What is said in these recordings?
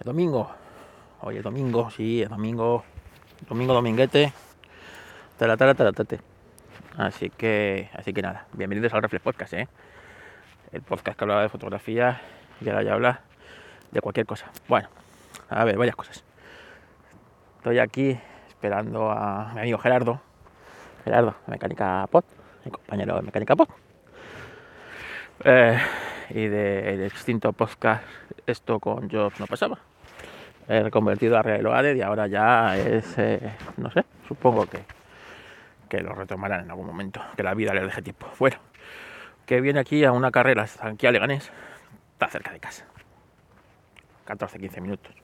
El domingo. Hoy es domingo, sí, es domingo. Domingo, dominguete. Tara, tara, tara, tate. Así que, así que nada, bienvenidos al Reflex Podcast, ¿eh? El podcast que hablaba de fotografía y ahora ya habla de cualquier cosa. Bueno, a ver, varias cosas. Estoy aquí esperando a mi amigo Gerardo. Gerardo, Mecánica Pod, mi compañero de Mecánica Pod. Eh, y del extinto podcast Esto con Jobs no pasaba. He reconvertido a Real y ahora ya es, eh, no sé, supongo que, que lo retomarán en algún momento, que la vida le deje tiempo. Bueno, que viene aquí a una carrera aquí a Leganés, está cerca de casa. 14-15 minutos.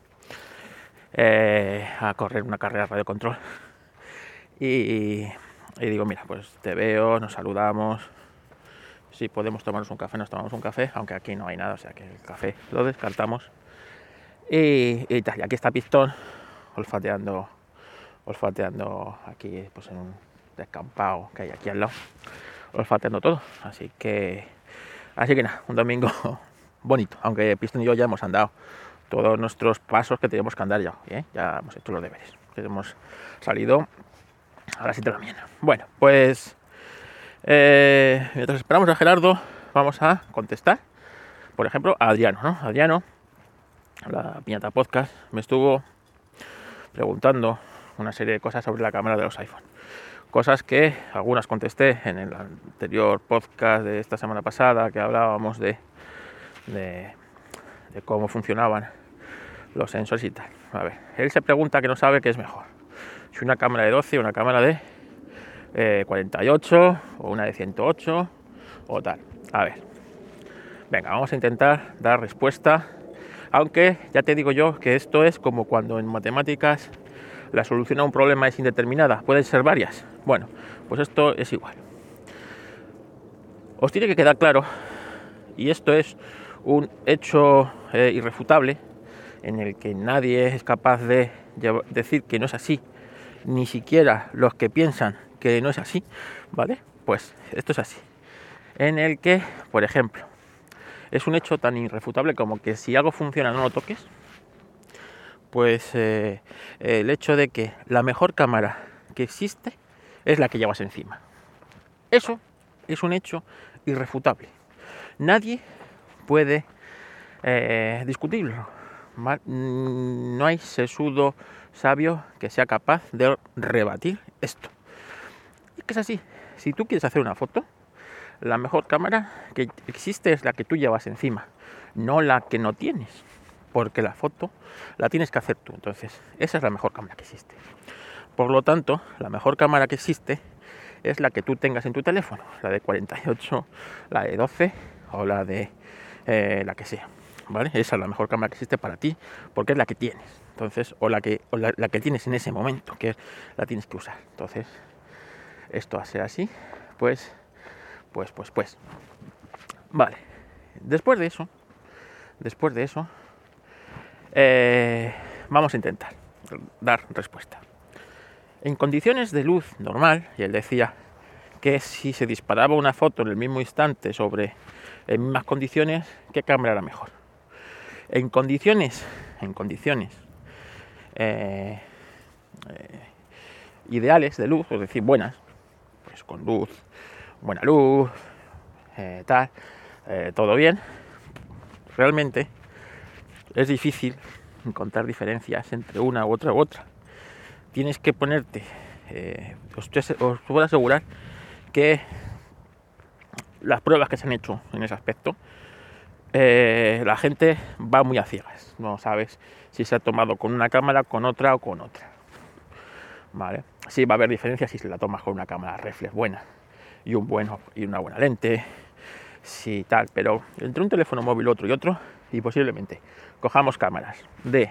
Eh, a correr una carrera radio control. Y digo, mira, pues te veo, nos saludamos, si podemos tomarnos un café, nos tomamos un café, aunque aquí no hay nada, o sea que el café lo descartamos. Y, y aquí está Pistón, olfateando, olfateando aquí pues en un descampado que hay aquí al lado, olfateando todo. Así que, así que nada, un domingo bonito, aunque Pistón y yo ya hemos andado todos nuestros pasos que teníamos que andar ya, ¿eh? ya hemos hecho los deberes, hemos salido a las 7 de la mañana. Bueno, pues eh, mientras esperamos a Gerardo, vamos a contestar, por ejemplo, a Adriano. ¿no? Adriano, la piñata podcast, me estuvo preguntando una serie de cosas sobre la cámara de los iPhone. Cosas que algunas contesté en el anterior podcast de esta semana pasada, que hablábamos de, de, de cómo funcionaban los sensores y tal. A ver, él se pregunta que no sabe qué es mejor. Si una cámara de 12 o una cámara de 48 eh, o una de 108 o tal. A ver. Venga, vamos a intentar dar respuesta. Aunque ya te digo yo que esto es como cuando en matemáticas la solución a un problema es indeterminada. Pueden ser varias. Bueno, pues esto es igual. Os tiene que quedar claro, y esto es un hecho eh, irrefutable, en el que nadie es capaz de decir que no es así, ni siquiera los que piensan que no es así, ¿vale? Pues esto es así. En el que, por ejemplo, es un hecho tan irrefutable como que si algo funciona no lo toques, pues eh, el hecho de que la mejor cámara que existe es la que llevas encima. Eso es un hecho irrefutable. Nadie puede eh, discutirlo. Mm, no hay sesudo sabio que sea capaz de rebatir esto que es así. Si tú quieres hacer una foto, la mejor cámara que existe es la que tú llevas encima, no la que no tienes, porque la foto la tienes que hacer tú. Entonces, esa es la mejor cámara que existe. Por lo tanto, la mejor cámara que existe es la que tú tengas en tu teléfono, la de 48, la de 12 o la de eh, la que sea. ¿Vale? Esa es la mejor cámara que existe para ti, porque es la que tienes. Entonces, o la que, o la que tienes en ese momento, que la tienes que usar. Entonces, esto a ser así, pues, pues, pues, pues. Vale. Después de eso, después de eso, eh, vamos a intentar dar respuesta. En condiciones de luz normal, y él decía que si se disparaba una foto en el mismo instante sobre en mismas condiciones, ¿qué cámara era mejor? En condiciones, en condiciones eh, eh, ideales de luz, es decir, buenas, con luz, buena luz, eh, tal, eh, todo bien. Realmente es difícil encontrar diferencias entre una u otra u otra. Tienes que ponerte, eh, os, puedo asegurar que las pruebas que se han hecho en ese aspecto, la gente va muy a ciegas. No sabes si se ha tomado con una cámara, con otra o con otra. ¿Vale? Sí va a haber diferencias si la tomas con una cámara reflex buena y un bueno y una buena lente, sí tal, pero entre un teléfono móvil otro y otro y posiblemente cojamos cámaras de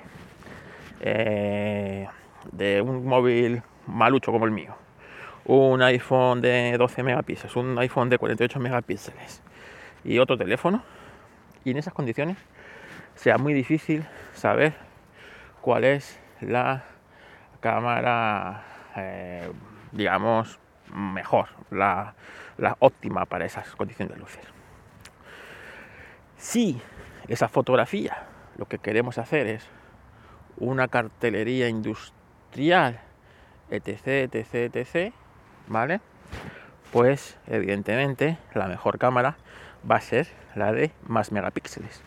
eh, de un móvil malucho como el mío, un iPhone de 12 megapíxeles, un iPhone de 48 megapíxeles y otro teléfono y en esas condiciones sea muy difícil saber cuál es la cámara eh, digamos, mejor, la, óptima para esas condiciones de luces. Si esa fotografía lo que queremos hacer es una cartelería industrial, etc, etc, etc, ¿vale? Pues evidentemente la mejor cámara va a ser la de más megapíxeles.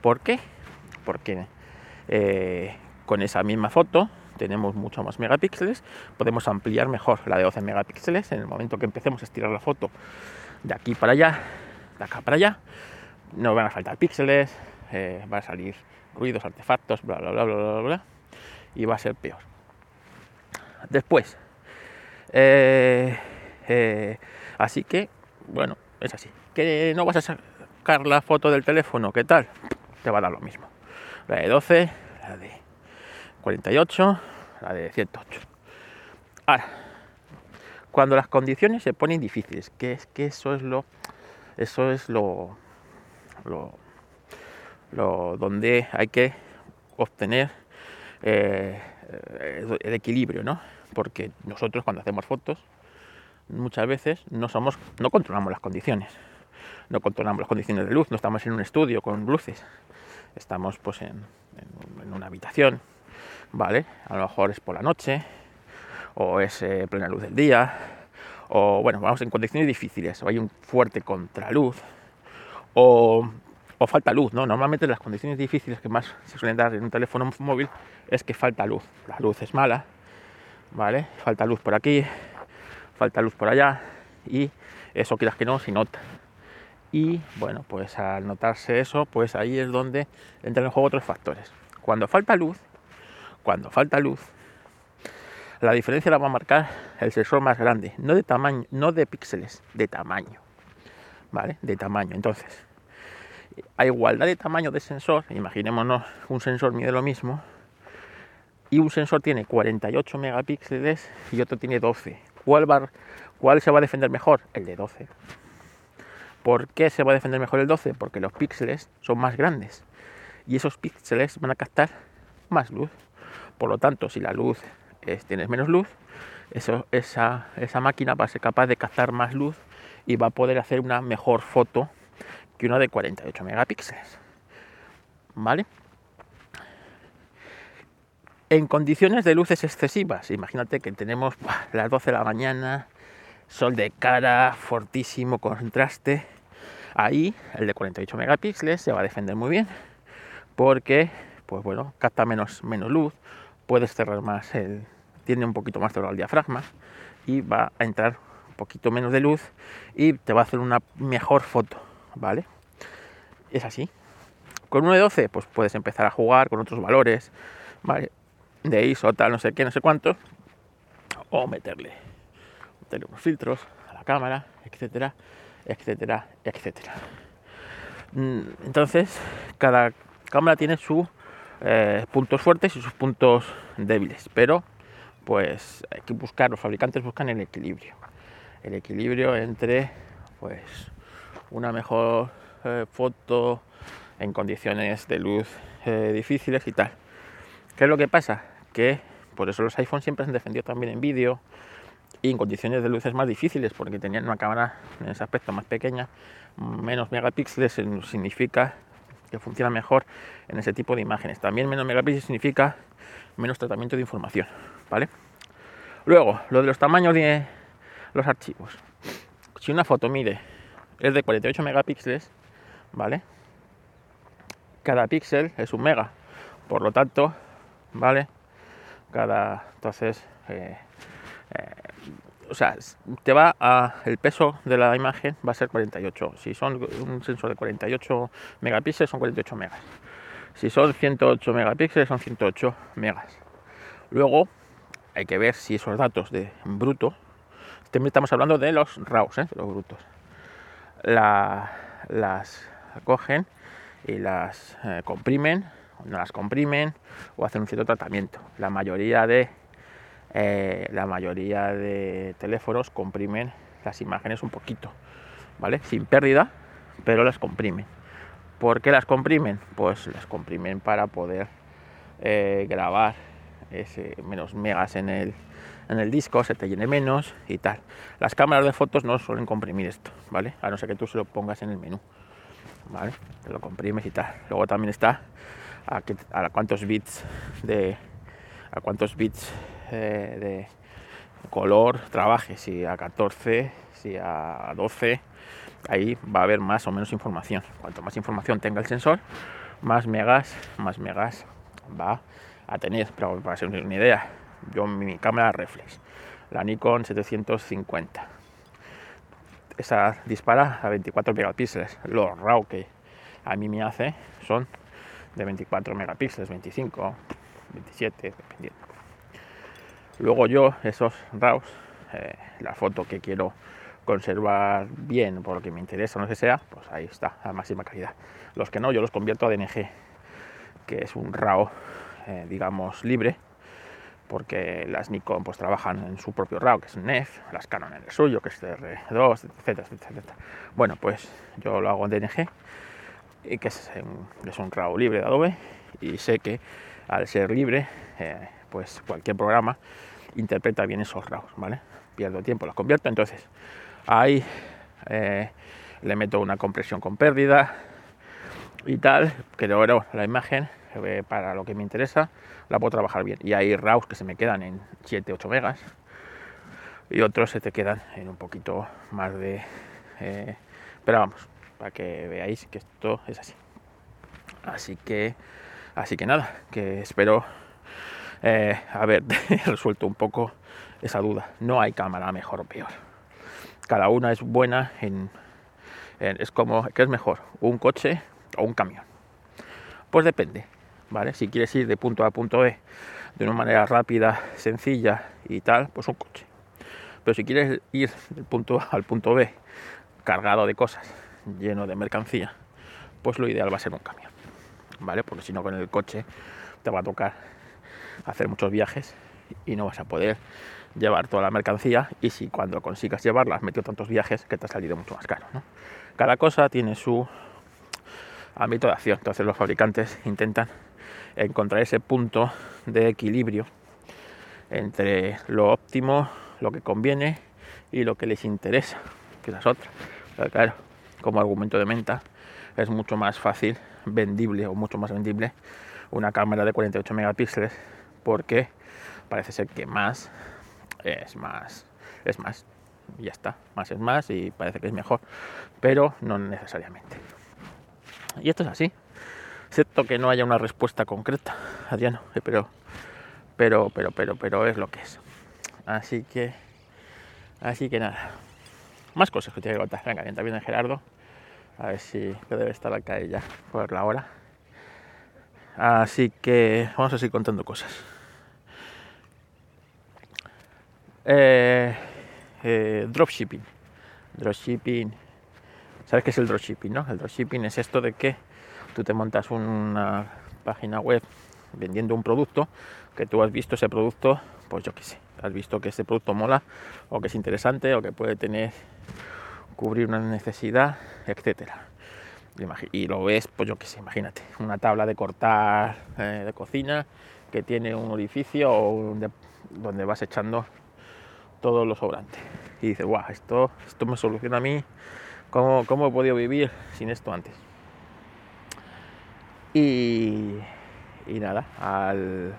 ¿Por qué? Porque eh, con esa misma foto tenemos mucho más megapíxeles, podemos ampliar mejor la de 12 megapíxeles en el momento que empecemos a estirar la foto de aquí para allá, de acá para allá, no van a faltar píxeles, eh, van a salir ruidos, artefactos, bla, bla, bla, bla, bla, bla, y va a ser peor. Después, eh, eh, así que, bueno, es así. Que no vas a sacar la foto del teléfono, ¿qué tal? Te va a dar lo mismo. La de 12, la de 48, la de 108. Ahora, cuando las condiciones se ponen difíciles, que es que eso es lo, eso es lo, lo, lo donde hay que obtener eh, el equilibrio, ¿no? Porque nosotros cuando hacemos fotos muchas veces no somos, no controlamos las condiciones, no controlamos las condiciones de luz, no estamos en un estudio con luces, estamos pues en, en una habitación, ¿vale? A lo mejor es por la noche, o es eh, plena luz del día, o bueno, vamos en condiciones difíciles, o hay un fuerte contraluz, o, o falta luz, ¿no? Normalmente las condiciones difíciles que más se suelen dar en un teléfono móvil es que falta luz, la luz es mala, ¿vale? Falta luz por aquí, falta luz por allá, y eso quieras que no, se nota. Y bueno, pues al notarse eso, pues ahí es donde entran en juego otros factores. Cuando falta luz, cuando falta luz, la diferencia la va a marcar el sensor más grande, no de tamaño, no de píxeles, de tamaño. ¿Vale? De tamaño. Entonces, a igualdad de tamaño de sensor, imaginémonos un sensor mide lo mismo, y un sensor tiene 48 megapíxeles y otro tiene 12. ¿Cuál, va, ¿Cuál se va a defender mejor? El de 12. ¿Por qué se va a defender mejor el 12? Porque los píxeles son más grandes y esos píxeles van a captar más luz. Por lo tanto, si la luz es, tienes menos luz, esa, esa máquina va a ser capaz de captar más luz y va a poder hacer una mejor foto que una de 48 megapíxeles. ¿Vale? En condiciones de luces excesivas, imagínate que tenemos las 12 de la mañana, sol de cara, fortísimo contraste. Ahí el de 48 megapíxeles se va a defender muy bien porque pues bueno, capta menos, menos luz, puedes cerrar más el, tiene un poquito más cerrado el diafragma y va a entrar un poquito menos de luz y te va a hacer una mejor foto, ¿vale? Es así. Con uno de 12, pues puedes empezar a jugar con otros valores, ¿vale? De ISO, tal, no sé qué, no sé cuánto, o meterle, meterle unos filtros a la cámara, etcétera, etcétera, etcétera. Mm, entonces, cada cámara tiene su eh, puntos fuertes y sus puntos débiles, pero pues hay que buscar, los fabricantes buscan el equilibrio, el equilibrio entre pues una mejor eh, foto en condiciones de luz eh, difíciles y tal. ¿Qué es lo que pasa? Que por eso los iPhones siempre se han defendido también en vídeo y en condiciones de luces más difíciles, porque tenían una cámara en ese aspecto más pequeña, menos megapíxeles, significa que funciona mejor en ese tipo de imágenes. También menos megapíxeles significa menos tratamiento de información, ¿vale? Luego, lo de los tamaños de los archivos. Si una foto mide es de 48 megapíxeles, ¿vale? Cada píxel es un mega, por lo tanto, ¿vale? Cada, entonces, eh, eh, o sea, te va a, el peso de la imagen va a ser 48. Si son un sensor de 48 megapíxeles, son 48 megas. Si son 108 megapíxeles, son 108 megas. Luego, hay que ver si esos datos de bruto, estamos hablando de los RAWs, ¿eh? los brutos, las cogen y las eh, comprimen, no las comprimen, o hacen un cierto tratamiento. La mayoría de eh, la mayoría de teléfonos comprimen las imágenes un poquito, ¿vale? Sin pérdida, pero las comprimen. ¿Por qué las comprimen? Pues las comprimen para poder eh, grabar menos megas en el, en el disco, se te llene menos y tal. Las cámaras de fotos no suelen comprimir esto, ¿vale? A no ser que tú se lo pongas en el menú, ¿vale? Te lo comprimes y tal. Luego también está a, a cuántos bits de a cuántos bits eh, de color trabaje, si a 14, si a 12, ahí va a haber más o menos información. Cuanto más información tenga el sensor, más megas, más megas va a tener. Pero para ser una idea, yo mi cámara reflex, la Nikon 750, esa dispara a 24 megapíxeles. Lo RAW que a mí me hace son de 24 megapíxeles, 25, 27, dependiendo. Luego yo, esos RAWs, eh, la foto que quiero conservar bien por lo que me interesa, no sé sea, pues ahí está, a máxima calidad. Los que no, yo los convierto a DNG, que es un RAW, eh, digamos, libre, porque las Nikon pues trabajan en su propio RAW, que es NEF, las Canon en el suyo, que es DR2, etc, etc, Bueno, pues yo lo hago en DNG, y que es, es un RAW libre de Adobe, y sé que al ser libre, eh, pues cualquier programa interpreta bien esos RAWs, ¿vale? Pierdo tiempo, los convierto, entonces ahí eh, le meto una compresión con pérdida y tal, que luego la imagen eh, para lo que me interesa la puedo trabajar bien. Y hay RAWs que se me quedan en 7-8 megas y otros se te quedan en un poquito más de... pero vamos, para que veáis que esto es así. Así que Así que nada, que espero eh, haber resuelto un poco esa duda. No hay cámara mejor o peor. Cada una es buena en, es como ¿qué es mejor, un coche o un camión. Pues depende, ¿vale? Si quieres ir de punto A a punto B de una manera rápida, sencilla y tal, pues un coche. Pero si quieres ir del punto A al punto B cargado de cosas, lleno de mercancía, pues lo ideal va a ser un camión. ¿vale? Porque si no con el coche te va a tocar hacer muchos viajes y no vas a poder llevar toda la mercancía y si cuando consigas llevarla has metido tantos viajes que te ha salido mucho más caro. Cada cosa tiene su ámbito de acción, entonces los fabricantes intentan encontrar ese punto de equilibrio entre lo óptimo, lo que conviene y lo que les interesa, que es otra. Pero claro, como argumento de venta es mucho más fácil vendible o mucho más vendible una cámara de 48 megapíxeles porque parece ser que más es más es más. Ya está más es más y parece que es mejor pero no necesariamente. Y esto es así. Excepto que no haya una respuesta concreta Adriano eh, pero pero pero pero pero es lo que es. Así que así que nada. Más cosas que te que contar. Venga también viene Gerardo. A ver si debe estar acá ella por la hora. Así que vamos a seguir contando cosas. Eh, eh, dropshipping. Dropshipping. ¿Sabes qué es el dropshipping? No? El dropshipping es esto de que tú te montas una página web vendiendo un producto que tú has visto ese producto, pues yo qué sé, has visto que ese producto mola o que es interesante o que puede tener cubrir una necesidad, etcétera. Y lo ves, pues yo qué sé, imagínate, una tabla de cortar eh, de cocina que tiene un orificio donde vas echando todo lo sobrante. Y dices, guau, esto, esto me soluciona a mí, ¿cómo, ¿cómo he podido vivir sin esto antes? Y, y nada, al,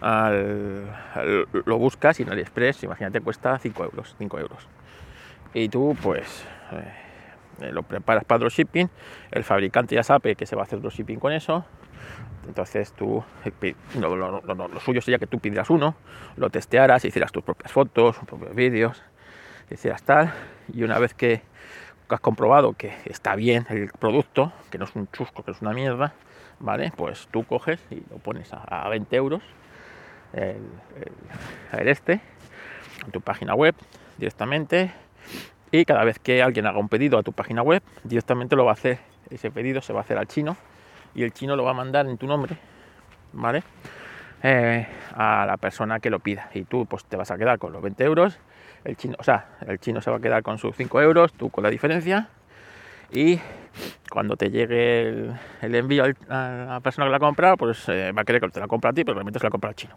al, lo buscas y en AliExpress, imagínate, cuesta 5 euros, 5 euros y tú pues eh, lo preparas para dropshipping, el fabricante ya sabe que se va a hacer dropshipping con eso, entonces tú, eh, lo, suyo sería que tú pidieras uno, lo testearas, hicieras tus propias fotos, tus propios vídeos, hicieras tal, y una vez que has comprobado que está bien el producto, que no es un chusco, que es una mierda, ¿vale? Pues tú coges y lo pones a, 20 euros el, el este en tu página web directamente y cada vez que alguien haga un pedido a tu página web, directamente lo va a hacer, ese pedido se va a hacer al chino y el chino lo va a mandar en tu nombre, ¿vale? Eh, a la persona que lo pida y tú pues te vas a quedar con los 20 euros, el chino, o sea, el chino se va a quedar con sus 5 euros, tú con la diferencia y cuando te llegue el, envío a la persona que la compra, pues eh, va a querer que te la compra a ti, pero realmente se la compra al chino,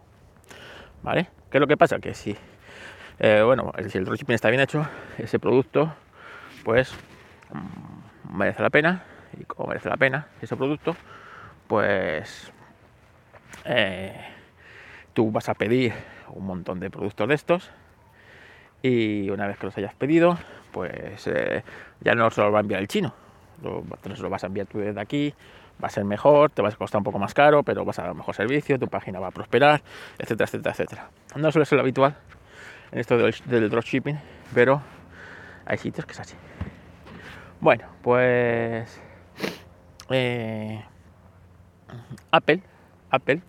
¿vale? ¿Qué es lo que pasa? Que si eh, bueno, si el dropshipping está bien hecho, ese producto, pues mm, merece la pena. Y como merece la pena ese producto, pues eh, tú vas a pedir un montón de productos de estos y una vez que los hayas pedido, pues eh, ya no se los va a enviar el chino, lo, se lo vas a enviar tú desde aquí, va a ser mejor, te va a costar un poco más caro, pero vas a dar mejor servicio, tu página va a prosperar, etcétera, etcétera, etcétera. No suele ser lo habitual en esto del, dropshipping, pero hay sitios que es así. Bueno, pues eh, Apple, Apple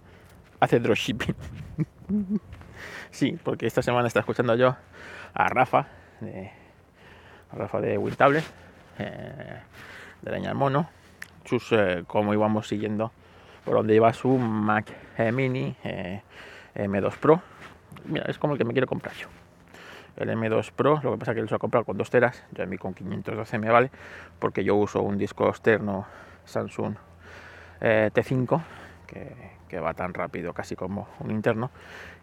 hace dropshipping. sí, porque esta semana está escuchando yo a Rafa, de, Rafa de Wintable, eh, de Leña Mono, sus, eh, como íbamos siguiendo por donde iba su Mac eh, Mini M2 Pro. Mira, es como el que me quiero comprar yo. El M2 Pro, lo que pasa es que lo he comprado con 2 teras, ya a mí con 512 me vale, porque yo uso un disco externo Samsung T5, que, va tan rápido casi como un interno,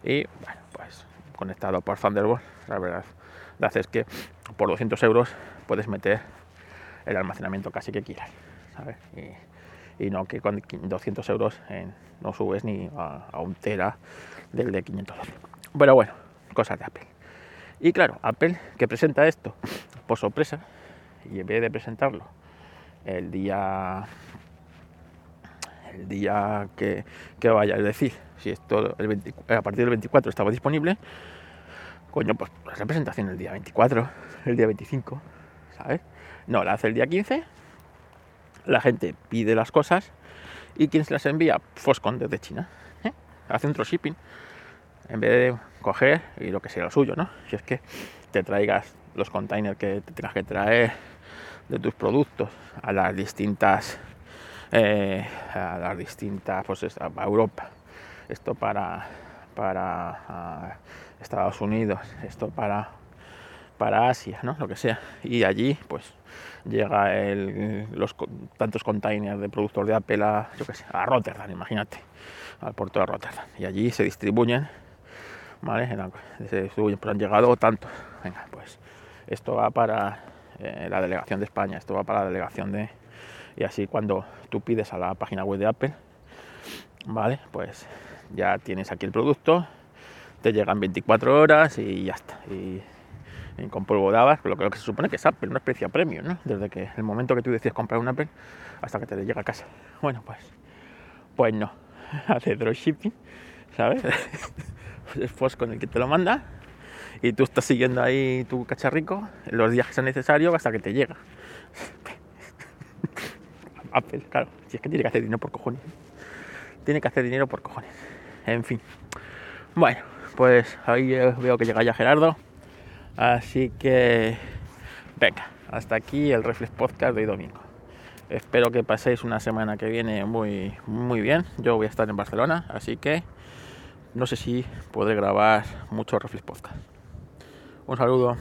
y pues conectado por Thunderbolt, la verdad, es que por 200 euros puedes meter el almacenamiento casi que quieras, Y, no que con 200 euros no subes ni a, un tera del de 512. Pero bueno, cosas de Apple. Y claro, Apple que presenta esto por sorpresa y en vez de presentarlo el día el día que, vaya, es decir, si esto a partir del 24 estaba disponible, coño, pues la presentación el día 24, el día 25, ¿sabes? No, la hace el día 15, la gente pide las cosas y quien se las envía, Foscon desde China, ¿eh? hace un dropshipping en vez de coger y lo que sea lo suyo, ¿no? Si es que te traigas los containers que te tengas que traer de tus productos a las distintas eh, a las distintas pues a Europa. Esto para para Estados Unidos esto para para Asia no lo que sea. Y allí pues llega el, los tantos containers de productos de Apple a, yo que sé, a Rotterdam imagínate al puerto de Rotterdam. Y allí se distribuyen vale se distribuyen pues han llegado tantos. Venga pues esto va para eh, la delegación de España esto va para la delegación de y así cuando tú pides a la página web de Apple, vale, pues ya tienes aquí el producto, te llegan 24 horas y ya está. Y, con polvo de habas, lo que, se supone que es Apple, una especie premium, ¿no? Desde que el momento que tú decides comprar un Apple hasta que te llega a casa. Bueno, pues, pues no, hace dropshipping, ¿sabes? es con el que te lo manda y tú estás siguiendo ahí tu cacharrico los días que sea necesario hasta que te llega. Apple, claro. Si es que tiene que hacer dinero por cojones. Tiene que hacer dinero por cojones. En fin. Bueno, pues ahí veo que llega ya Gerardo. Así que, venga, hasta aquí el Reflex Podcast de hoy domingo. Espero que paséis una semana que viene muy, muy bien. Yo voy a estar en Barcelona, así que no sé si podré grabar mucho Reflex Podcast. Un saludo.